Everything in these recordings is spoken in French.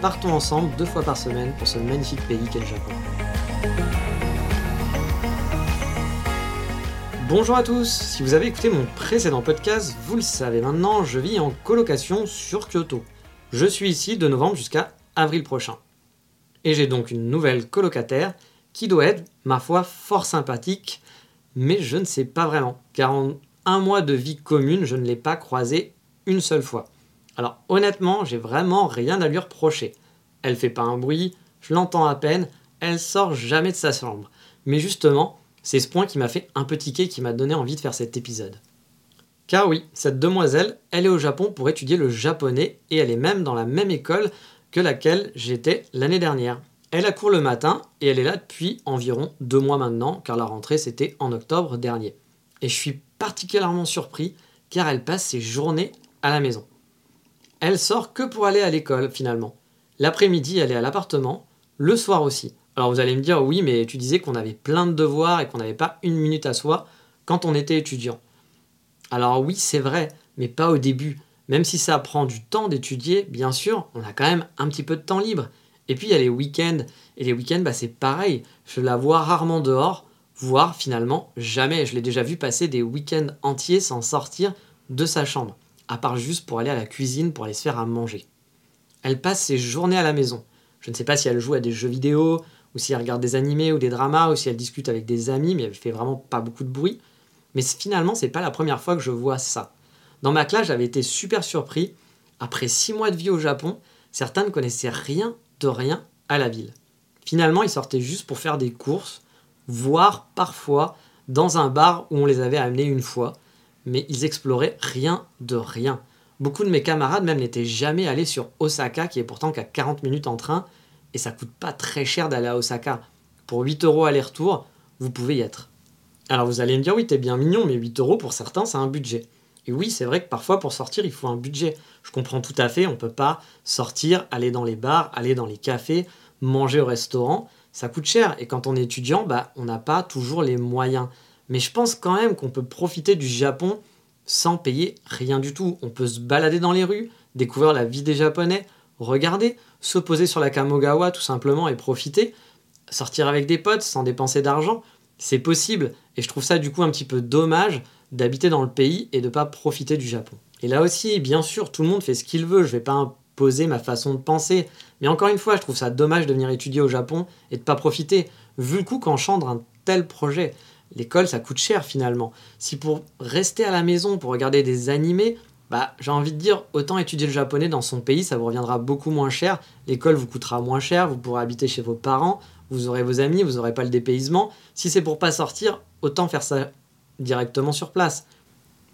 partons ensemble deux fois par semaine pour ce magnifique pays qu'est le Japon. Bonjour à tous, si vous avez écouté mon précédent podcast, vous le savez maintenant, je vis en colocation sur Kyoto. Je suis ici de novembre jusqu'à avril prochain. Et j'ai donc une nouvelle colocataire qui doit être, ma foi, fort sympathique, mais je ne sais pas vraiment, car en un mois de vie commune, je ne l'ai pas croisée une seule fois. Alors honnêtement, j'ai vraiment rien à lui reprocher. Elle fait pas un bruit, je l'entends à peine, elle sort jamais de sa chambre. Mais justement, c'est ce point qui m'a fait un petit quai qui m'a donné envie de faire cet épisode. Car oui, cette demoiselle, elle est au Japon pour étudier le japonais et elle est même dans la même école que laquelle j'étais l'année dernière. Elle a cours le matin et elle est là depuis environ deux mois maintenant, car la rentrée c'était en octobre dernier. Et je suis particulièrement surpris car elle passe ses journées à la maison elle sort que pour aller à l'école finalement. L'après-midi, elle est à l'appartement, le soir aussi. Alors vous allez me dire, oui, mais tu disais qu'on avait plein de devoirs et qu'on n'avait pas une minute à soi quand on était étudiant. Alors oui, c'est vrai, mais pas au début. Même si ça prend du temps d'étudier, bien sûr, on a quand même un petit peu de temps libre. Et puis il y a les week-ends. Et les week-ends, bah, c'est pareil. Je la vois rarement dehors, voire finalement jamais. Je l'ai déjà vu passer des week-ends entiers sans sortir de sa chambre à part juste pour aller à la cuisine pour aller se faire à manger. Elle passe ses journées à la maison. Je ne sais pas si elle joue à des jeux vidéo, ou si elle regarde des animés ou des dramas, ou si elle discute avec des amis, mais elle fait vraiment pas beaucoup de bruit. Mais finalement, c'est pas la première fois que je vois ça. Dans ma classe, j'avais été super surpris. Après six mois de vie au Japon, certains ne connaissaient rien de rien à la ville. Finalement, ils sortaient juste pour faire des courses, voire parfois dans un bar où on les avait amenés une fois, mais ils exploraient rien de rien. Beaucoup de mes camarades même n'étaient jamais allés sur Osaka, qui est pourtant qu'à 40 minutes en train, et ça coûte pas très cher d'aller à Osaka. Pour 8 euros aller-retour, vous pouvez y être. Alors vous allez me dire, oui, t'es bien mignon, mais 8 euros pour certains, c'est un budget. Et oui, c'est vrai que parfois pour sortir, il faut un budget. Je comprends tout à fait, on peut pas sortir, aller dans les bars, aller dans les cafés, manger au restaurant, ça coûte cher. Et quand on est étudiant, bah, on n'a pas toujours les moyens. Mais je pense quand même qu'on peut profiter du Japon sans payer rien du tout. On peut se balader dans les rues, découvrir la vie des Japonais, regarder, se poser sur la Kamogawa tout simplement et profiter, sortir avec des potes sans dépenser d'argent. C'est possible et je trouve ça du coup un petit peu dommage d'habiter dans le pays et de ne pas profiter du Japon. Et là aussi, bien sûr, tout le monde fait ce qu'il veut, je vais pas imposer ma façon de penser, mais encore une fois, je trouve ça dommage de venir étudier au Japon et de pas profiter, vu le coup qu'enchante un tel projet l'école, ça coûte cher finalement. Si pour rester à la maison, pour regarder des animés, bah, j'ai envie de dire, autant étudier le japonais dans son pays, ça vous reviendra beaucoup moins cher. L'école vous coûtera moins cher, vous pourrez habiter chez vos parents, vous aurez vos amis, vous n'aurez pas le dépaysement. Si c'est pour pas sortir, autant faire ça directement sur place.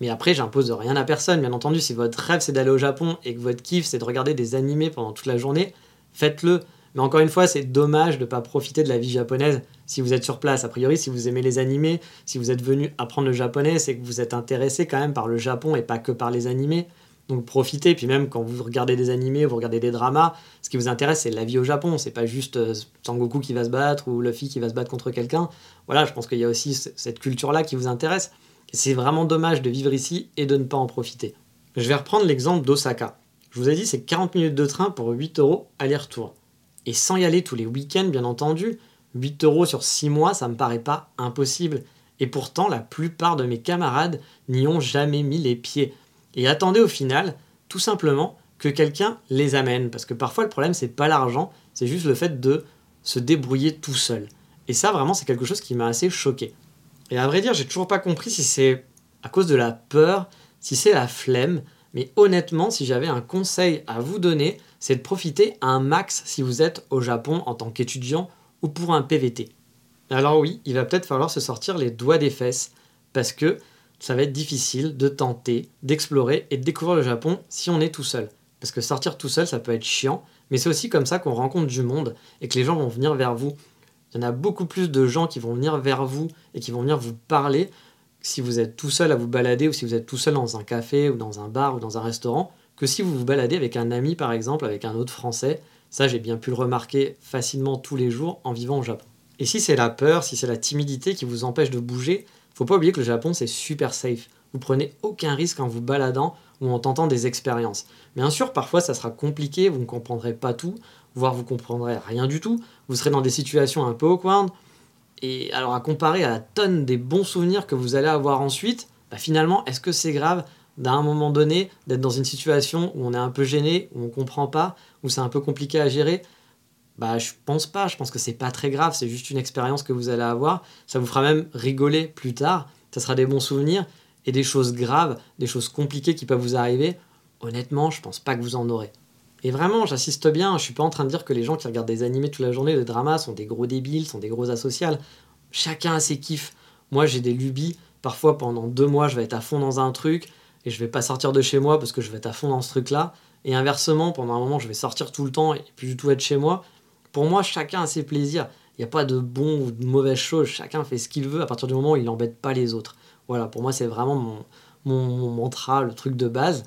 Mais après, j'impose rien à personne, bien entendu. Si votre rêve c'est d'aller au Japon et que votre kiff c'est de regarder des animés pendant toute la journée, faites-le. Mais encore une fois, c'est dommage de ne pas profiter de la vie japonaise si vous êtes sur place. A priori, si vous aimez les animés, si vous êtes venu apprendre le japonais, c'est que vous êtes intéressé quand même par le Japon et pas que par les animés. Donc profitez, puis même quand vous regardez des animés, vous regardez des dramas, ce qui vous intéresse, c'est la vie au Japon. C'est pas juste euh, Sangoku qui va se battre ou Luffy qui va se battre contre quelqu'un. Voilà, je pense qu'il y a aussi cette culture-là qui vous intéresse. c'est vraiment dommage de vivre ici et de ne pas en profiter. Je vais reprendre l'exemple d'Osaka. Je vous ai dit, c'est 40 minutes de train pour 8 euros aller-retour. Et sans y aller tous les week-ends, bien entendu, 8 euros sur 6 mois, ça me paraît pas impossible. Et pourtant, la plupart de mes camarades n'y ont jamais mis les pieds. Et attendez au final, tout simplement, que quelqu'un les amène. Parce que parfois, le problème, c'est pas l'argent, c'est juste le fait de se débrouiller tout seul. Et ça, vraiment, c'est quelque chose qui m'a assez choqué. Et à vrai dire, j'ai toujours pas compris si c'est à cause de la peur, si c'est la flemme. Mais honnêtement, si j'avais un conseil à vous donner, c'est de profiter un max si vous êtes au Japon en tant qu'étudiant ou pour un PVT. Alors oui, il va peut-être falloir se sortir les doigts des fesses parce que ça va être difficile de tenter, d'explorer et de découvrir le Japon si on est tout seul. Parce que sortir tout seul, ça peut être chiant, mais c'est aussi comme ça qu'on rencontre du monde et que les gens vont venir vers vous. Il y en a beaucoup plus de gens qui vont venir vers vous et qui vont venir vous parler si vous êtes tout seul à vous balader ou si vous êtes tout seul dans un café ou dans un bar ou dans un restaurant que si vous vous baladez avec un ami par exemple, avec un autre français. Ça, j'ai bien pu le remarquer facilement tous les jours en vivant au Japon. Et si c'est la peur, si c'est la timidité qui vous empêche de bouger, faut pas oublier que le Japon c'est super safe. Vous prenez aucun risque en vous baladant ou en tentant des expériences. Bien sûr, parfois ça sera compliqué, vous ne comprendrez pas tout, voire vous comprendrez rien du tout. Vous serez dans des situations un peu awkward. Et alors à comparer à la tonne des bons souvenirs que vous allez avoir ensuite, bah, finalement, est-ce que c'est grave? D'un moment donné d'être dans une situation où on est un peu gêné, où on comprend pas, où c'est un peu compliqué à gérer bah, je pense pas. Je pense que c'est pas très grave. C'est juste une expérience que vous allez avoir. Ça vous fera même rigoler plus tard. Ça sera des bons souvenirs et des choses graves, des choses compliquées qui peuvent vous arriver. Honnêtement, je pense pas que vous en aurez. Et vraiment, j'insiste bien. Je suis pas en train de dire que les gens qui regardent des animés toute la journée de drama sont des gros débiles, sont des gros asociales. Chacun a ses kiffs. Moi, j'ai des lubies. Parfois, pendant deux mois, je vais être à fond dans un truc et je vais pas sortir de chez moi parce que je vais être à fond dans ce truc-là. Et inversement, pendant un moment, je vais sortir tout le temps et plus du tout être chez moi pour moi, chacun a ses plaisirs. Il n'y a pas de bon ou de mauvaise chose. Chacun fait ce qu'il veut à partir du moment où il n'embête pas les autres. Voilà, pour moi, c'est vraiment mon, mantra, le truc de base.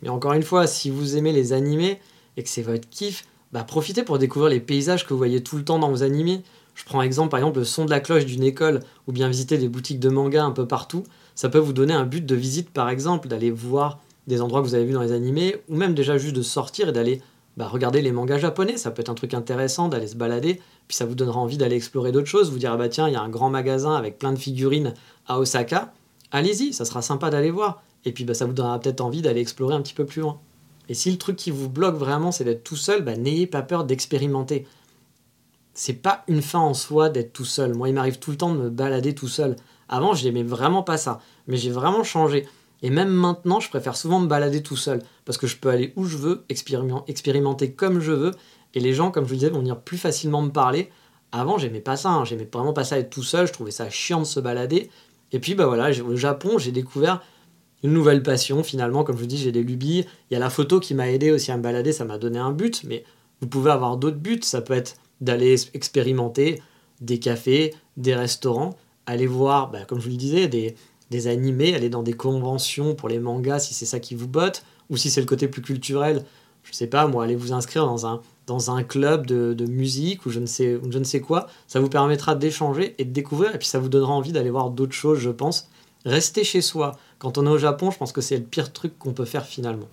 Mais encore une fois, si vous aimez les animés et que c'est votre kiff, bah profitez pour découvrir les paysages que vous voyez tout le temps dans vos animés. Je prends exemple par exemple le son de la cloche d'une école ou bien visiter des boutiques de manga un peu partout. Ça peut vous donner un but de visite par exemple, d'aller voir des endroits que vous avez vus dans les animés ou même déjà juste de sortir et d'aller bah, regardez les mangas japonais, ça peut être un truc intéressant d'aller se balader, puis ça vous donnera envie d'aller explorer d'autres choses, vous dire ah bah tiens, il y a un grand magasin avec plein de figurines à Osaka, allez-y, ça sera sympa d'aller voir, et puis bah, ça vous donnera peut-être envie d'aller explorer un petit peu plus loin. Et si le truc qui vous bloque vraiment, c'est d'être tout seul, bah, n'ayez pas peur d'expérimenter. C'est pas une fin en soi d'être tout seul. Moi, il m'arrive tout le temps de me balader tout seul. Avant, je n'aimais vraiment pas ça, mais j'ai vraiment changé. Et même maintenant, je préfère souvent me balader tout seul, parce que je peux aller où je veux, expérimenter comme je veux, et les gens, comme je vous le disais, vont venir plus facilement me parler. Avant, j'aimais pas ça, hein. j'aimais vraiment pas ça être tout seul, je trouvais ça chiant de se balader. Et puis, bah voilà, au Japon, j'ai découvert une nouvelle passion finalement, comme je vous dis, j'ai des lubies. Il y a la photo qui m'a aidé aussi à me balader, ça m'a donné un but, mais vous pouvez avoir d'autres buts, ça peut être d'aller expérimenter des cafés, des restaurants, aller voir, bah, comme je vous le disais, des, des animés, aller dans des conventions pour les mangas si c'est ça qui vous botte, ou si c'est le côté plus culturel, je sais pas, moi, aller vous inscrire dans un, dans un club de, de musique ou je, ne sais, je ne sais quoi, ça vous permettra d'échanger et de découvrir, et puis ça vous donnera envie d'aller voir d'autres choses, je pense. Rester chez soi. Quand on est au Japon, je pense que c'est le pire truc qu'on peut faire finalement.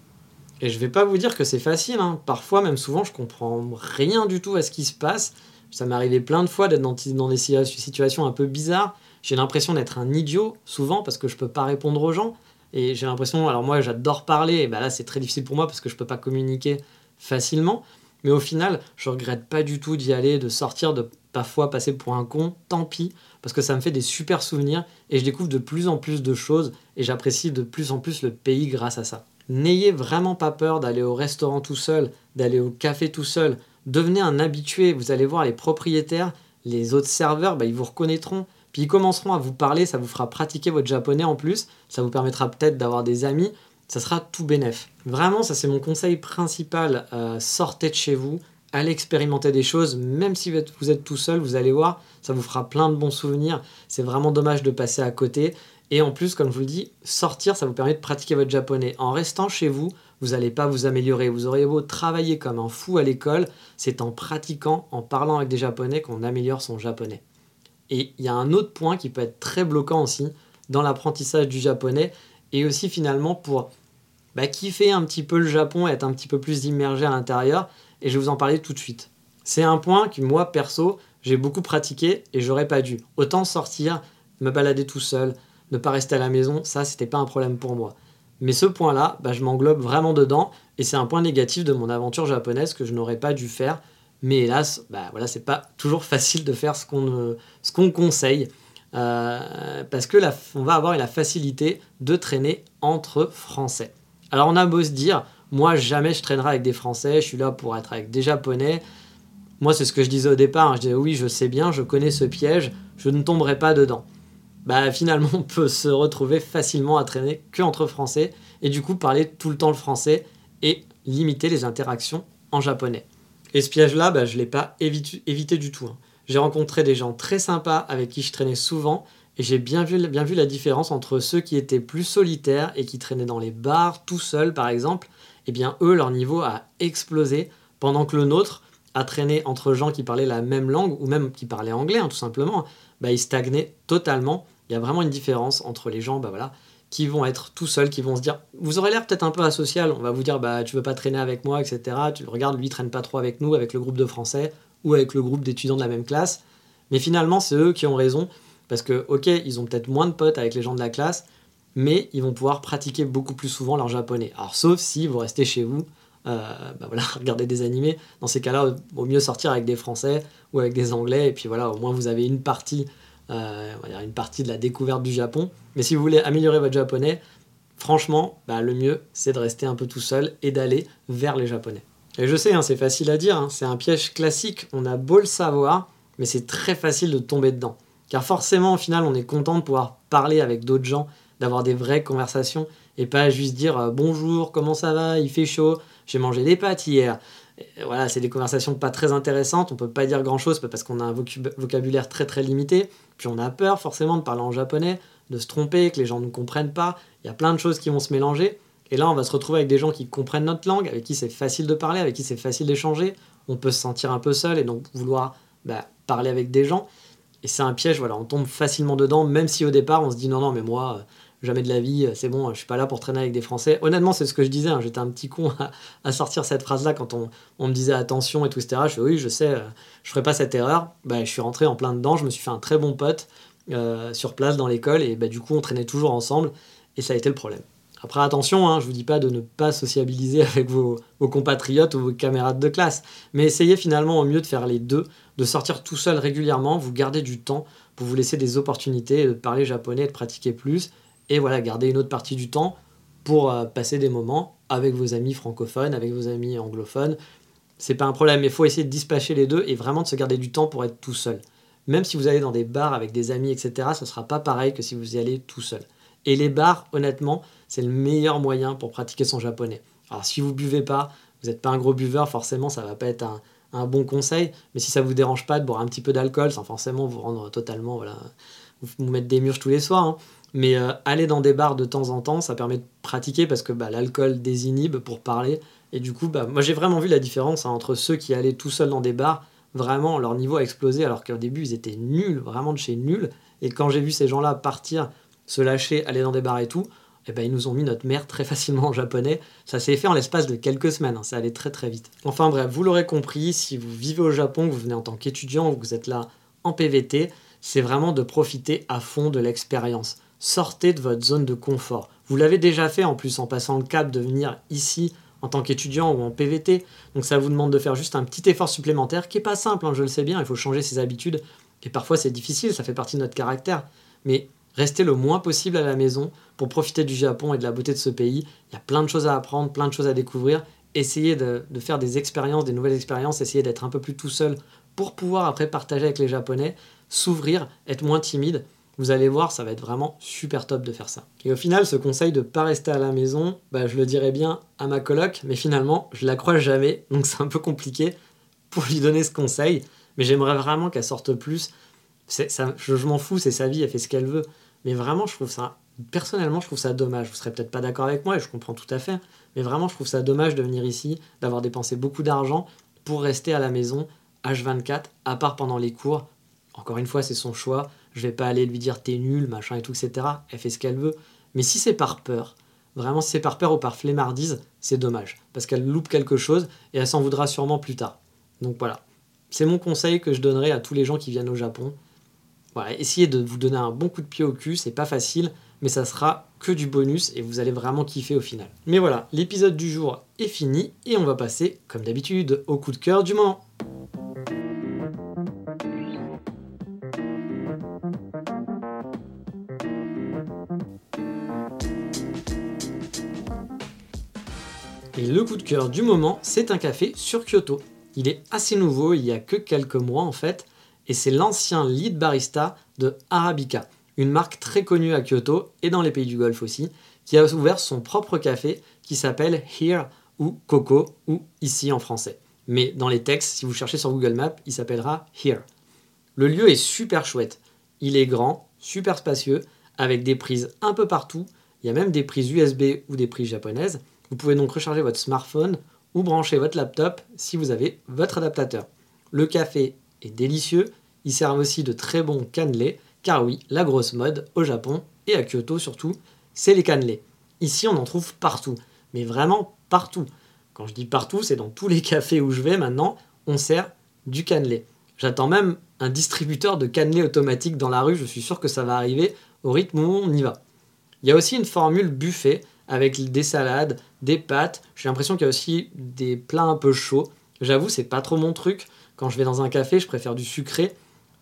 Et je vais pas vous dire que c'est facile, hein. parfois, même souvent, je comprends rien du tout à ce qui se passe. Ça m'est arrivé plein de fois d'être dans, des situations un peu bizarres j'ai l'impression d'être un idiot souvent parce que je peux pas répondre aux gens. Et j'ai l'impression, alors moi j'adore parler, et ben là c'est très difficile pour moi parce que je peux pas communiquer facilement. Mais au final, je regrette pas du tout d'y aller, de sortir, de parfois passer pour un con, tant pis, parce que ça me fait des super souvenirs et je découvre de plus en plus de choses et j'apprécie de plus en plus le pays grâce à ça. N'ayez vraiment pas peur d'aller au restaurant tout seul, d'aller au café tout seul. Devenez un habitué, vous allez voir les propriétaires, les autres serveurs, bah, ils vous reconnaîtront. Puis ils commenceront à vous parler, ça vous fera pratiquer votre japonais en plus, ça vous permettra peut-être d'avoir des amis, ça sera tout bénef. Vraiment, ça c'est mon conseil principal, euh, sortez de chez vous, allez expérimenter des choses, même si vous êtes tout seul, vous allez voir, ça vous fera plein de bons souvenirs, c'est vraiment dommage de passer à côté. Et en plus, comme je vous le dis, sortir, ça vous permet de pratiquer votre japonais. En restant chez vous, vous n'allez pas vous améliorer. Vous auriez beau travailler comme un fou à l'école, c'est en pratiquant, en parlant avec des japonais qu'on améliore son japonais. Et il y a un autre point qui peut être très bloquant aussi dans l'apprentissage du japonais et aussi finalement pour bah, kiffer un petit peu le Japon et être un petit peu plus immergé à l'intérieur. Et je vais vous en parler tout de suite. C'est un point que moi, perso, j'ai beaucoup pratiqué et j'aurais pas dû. Autant sortir, me balader tout seul, ne pas rester à la maison, ça, c'était pas un problème pour moi. Mais ce point-là, bah, je m'englobe vraiment dedans et c'est un point négatif de mon aventure japonaise que je n'aurais pas dû faire Mais hélas, bah voilà, c'est pas toujours facile de faire ce qu'on qu'on conseille. Euh, parce que on va avoir la facilité de traîner entre Français. Alors on a beau se dire, moi jamais je traînerai avec des Français, je suis là pour être avec des Japonais. Moi c'est ce que je disais au départ, hein. je disais oui je sais bien, je connais ce piège, je ne tomberai pas dedans. Bah finalement on peut se retrouver facilement à traîner que entre Français et du coup parler tout le temps le français et limiter les interactions en japonais. Et ce piège-là, bah, je ne l'ai pas évité, du tout. Hein. J'ai rencontré des gens très sympas avec qui je traînais souvent et j'ai bien vu, bien vu la différence entre ceux qui étaient plus solitaires et qui traînaient dans les bars tout seuls par exemple. Eh bien eux, leur niveau a explosé pendant que le nôtre a traîné entre gens qui parlaient la même langue ou même qui parlaient anglais hein, tout simplement. Bah, il stagnait totalement. Il y a vraiment une différence entre les gens bah, voilà, qui vont être tout seuls, qui vont se dire Vous aurez l'air peut-être un peu asocial, on va vous dire bah, Tu veux pas traîner avec moi, etc. Tu regardes, lui, il traîne pas trop avec nous, avec le groupe de français ou avec le groupe d'étudiants de la même classe. Mais finalement, c'est eux qui ont raison, parce que, ok, ils ont peut-être moins de potes avec les gens de la classe, mais ils vont pouvoir pratiquer beaucoup plus souvent leur japonais. Alors, sauf si vous restez chez vous, bah voilà, regardez des animés. Dans ces cas-là, vaut mieux sortir avec des Français ou avec des Anglais, et puis voilà, au moins vous avez une partie, euh, une partie de la découverte du Japon. Mais si vous voulez améliorer votre japonais, franchement, bah, le mieux, c'est de rester un peu tout seul et d'aller vers les Japonais. Et je sais, hein, c'est facile à dire, hein, c'est un piège classique, on a beau le savoir, mais c'est très facile de tomber dedans. Car forcément, au final, on est content de pouvoir parler avec d'autres gens, d'avoir des vraies conversations, et pas juste dire euh, bonjour, comment ça va, il fait chaud, j'ai mangé des pâtes hier. voilà, c'est des conversations pas très intéressantes, on peut pas dire grand chose parce qu'on a un vocabulaire très très limité, puis on a peur forcément de parler en japonais, de se tromper, que les gens ne comprennent pas, il y a plein de choses qui vont se mélanger. Et là, on va se retrouver avec des gens qui comprennent notre langue, avec qui c'est facile de parler, avec qui c'est facile d'échanger. On peut se sentir un peu seul et donc vouloir bah, parler avec des gens. Et c'est un piège, voilà, on tombe facilement dedans, même si au départ on se dit non, non, mais moi, euh, jamais de la vie, euh, c'est bon, je suis pas là pour traîner avec des Français. Honnêtement, c'est ce que je disais, hein, j'étais un petit con à, sortir cette phrase-là quand on, me disait attention et tout, etc. Je fais oui, je sais, euh, je ferai pas cette erreur. Bah, je suis rentré en plein dedans, je me suis fait un très bon pote sur place dans l'école et bah, du coup, on traînait toujours ensemble et ça a été le problème. Après, attention, hein, je vous dis pas de ne pas sociabiliser avec vos, compatriotes ou vos camarades de classe, mais essayez finalement au mieux de faire les deux, de sortir tout seul régulièrement, vous gardez du temps pour vous laisser des opportunités de parler japonais, de pratiquer plus, et voilà, garder une autre partie du temps pour euh, passer des moments avec vos amis francophones, avec vos amis anglophones. C'est pas un problème, mais il faut essayer de dispatcher les deux et vraiment de se garder du temps pour être tout seul. Même si vous allez dans des bars avec des amis, etc., ce ne sera pas pareil que si vous y allez tout seul. Et les bars, honnêtement, c'est le meilleur moyen pour pratiquer son japonais. Alors si vous buvez pas, vous n'êtes pas un gros buveur, forcément ça va pas être un, bon conseil, mais si ça vous dérange pas de boire un petit peu d'alcool, sans forcément vous rendre totalement, voilà, vous, mettre des murs tous les soirs, hein. Mais euh, aller dans des bars de temps en temps, ça permet de pratiquer parce que bah, l'alcool désinhibe pour parler, et du coup, bah, moi j'ai vraiment vu la différence hein, entre ceux qui allaient tout seuls dans des bars, vraiment leur niveau a explosé alors qu'au début ils étaient nuls, vraiment de chez nuls, et quand j'ai vu ces gens-là partir se lâcher, aller dans des bars et tout, eh ben, ils nous ont mis notre mère très facilement en japonais. Ça s'est fait en l'espace de quelques semaines, hein. ça allait très très vite. Enfin bref, vous l'aurez compris, si vous vivez au Japon, que vous venez en tant qu'étudiant que vous êtes là en PVT, c'est vraiment de profiter à fond de l'expérience. Sortez de votre zone de confort. Vous l'avez déjà fait en plus en passant le cap de venir ici en tant qu'étudiant ou en PVT. Donc ça vous demande de faire juste un petit effort supplémentaire qui est pas simple, hein, je le sais bien, il faut changer ses habitudes. Et parfois c'est difficile, ça fait partie de notre caractère. Mais Restez le moins possible à la maison pour profiter du Japon et de la beauté de ce pays. Il y a plein de choses à apprendre, plein de choses à découvrir. Essayez de, faire des expériences, des nouvelles expériences, essayez d'être un peu plus tout seul pour pouvoir après partager avec les Japonais, s'ouvrir, être moins timide. Vous allez voir, ça va être vraiment super top de faire ça. Et au final, ce conseil de ne pas rester à la maison, bah, je le dirais bien à ma coloc, mais finalement, je la crois jamais, donc c'est un peu compliqué pour lui donner ce conseil. Mais j'aimerais vraiment qu'elle sorte plus, ça, je, m'en fous, c'est sa vie, elle fait ce qu'elle veut. Mais vraiment, je trouve ça, personnellement, je trouve ça dommage. Vous serez peut-être pas d'accord avec moi et je comprends tout à fait. Mais vraiment, je trouve ça dommage de venir ici, d'avoir dépensé beaucoup d'argent pour rester à la maison H24, à part pendant les cours. Encore une fois, c'est son choix. Je vais pas aller lui dire t'es nul, machin et tout, etc. Elle fait ce qu'elle veut. Mais si c'est par peur, vraiment, si c'est par peur ou par flemmardise, c'est dommage. Parce qu'elle loupe quelque chose et elle s'en voudra sûrement plus tard. Donc voilà. C'est mon conseil que je donnerai à tous les gens qui viennent au Japon. Voilà, essayez de vous donner un bon coup de pied au cul, c'est pas facile, mais ça sera que du bonus et vous allez vraiment kiffer au final. Mais voilà, l'épisode du jour est fini et on va passer, comme d'habitude, au coup de cœur du moment. Le coup de cœur du moment, c'est un café sur Kyoto. Il est assez nouveau, il y a que quelques mois en fait, et c'est l'ancien lead barista de Arabica, une marque très connue à Kyoto et dans les pays du Golfe aussi, qui a ouvert son propre café qui s'appelle Here ou Coco ou ici en français. Mais dans les textes, si vous cherchez sur Google Maps, il s'appellera Here. Le lieu est super chouette. Il est grand, super spacieux, avec des prises un peu partout. Il y a même des prises USB ou des prises japonaises. Vous pouvez donc recharger votre smartphone ou brancher votre laptop si vous avez votre adaptateur. Le café est délicieux, ils servent aussi de très bons cannelés, car oui, la grosse mode au Japon et à Kyoto surtout, c'est les cannelés. Ici, on en trouve partout, mais vraiment partout. Quand je dis partout, c'est dans tous les cafés où je vais maintenant, on sert du cannelé. J'attends même un distributeur de cannelés automatique dans la rue, je suis sûr que ça va arriver au rythme où on y va. Il y a aussi une formule buffet avec des salades, des pâtes. J'ai l'impression qu'il y a aussi des plats un peu chauds. J'avoue, c'est pas trop mon truc. Quand je vais dans un café, je préfère du sucré.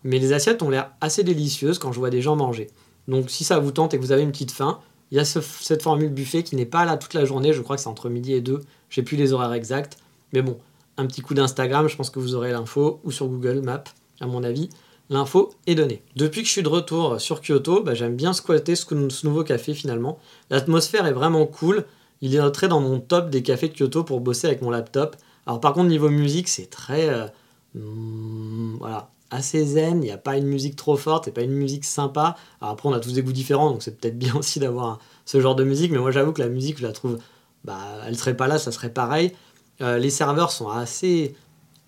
Mais les assiettes ont l'air assez délicieuses quand je vois des gens manger. Donc si ça vous tente et que vous avez une petite faim, il y a cette formule buffet qui n'est pas là toute la journée. Je crois que c'est entre midi et deux. J'ai plus les horaires exacts. Mais bon, un petit coup d'Instagram, je pense que vous aurez l'info, ou sur Google Maps, à mon avis l'info est donnée. Depuis que je suis de retour sur Kyoto, bah, j'aime bien squatter ce, nouveau café finalement. L'atmosphère est vraiment cool. Il est entré dans mon top des cafés de Kyoto pour bosser avec mon laptop. Alors par contre niveau musique c'est très euh, hmm, voilà assez zen. Il n'y a pas une musique trop forte, c'est pas une musique sympa. Alors après on a tous des goûts différents donc c'est peut-être bien aussi d'avoir ce genre de musique. Mais moi j'avoue que la musique je la trouve bah elle serait pas là ça serait pareil. Euh, les serveurs sont assez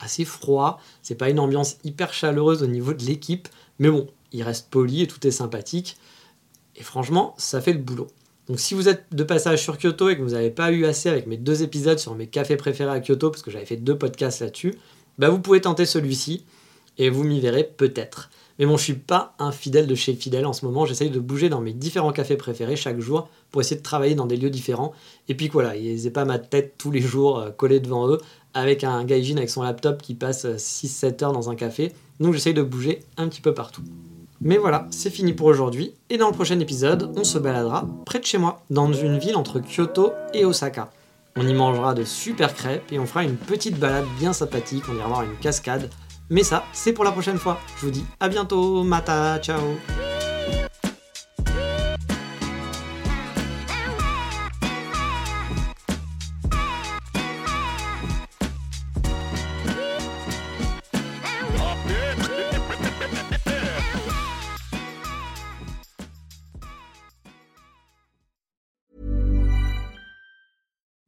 assez froid. C'est pas une ambiance hyper chaleureuse au niveau de l'équipe, mais bon, il reste poli et tout est sympathique. Et franchement, ça fait le boulot. Donc si vous êtes de passage sur Kyoto et que vous n'avez pas eu assez avec mes deux épisodes sur mes cafés préférés à Kyoto, parce que j'avais fait deux podcasts là-dessus, bah vous pouvez tenter celui-ci et vous m'y verrez peut-être. Mais bon, je suis pas un fidèle de chez Fidèle en ce moment. J'essaye de bouger dans mes différents cafés préférés chaque jour pour essayer de travailler dans des lieux différents. Et puis voilà, ils n'aient pas ma tête tous les jours euh, collée devant eux avec un gaijin avec son laptop qui passe 6-7 euh, heures dans un café. Donc j'essaye de bouger un petit peu partout. Mais voilà, c'est fini pour aujourd'hui. Et dans le prochain épisode, on se baladera près de chez moi, dans une ville entre Kyoto et Osaka. On y mangera de super crêpes et on fera une petite balade bien sympathique. On ira voir une cascade mais ça, c'est pour la prochaine fois. Je vous dis à bientôt, mata, ciao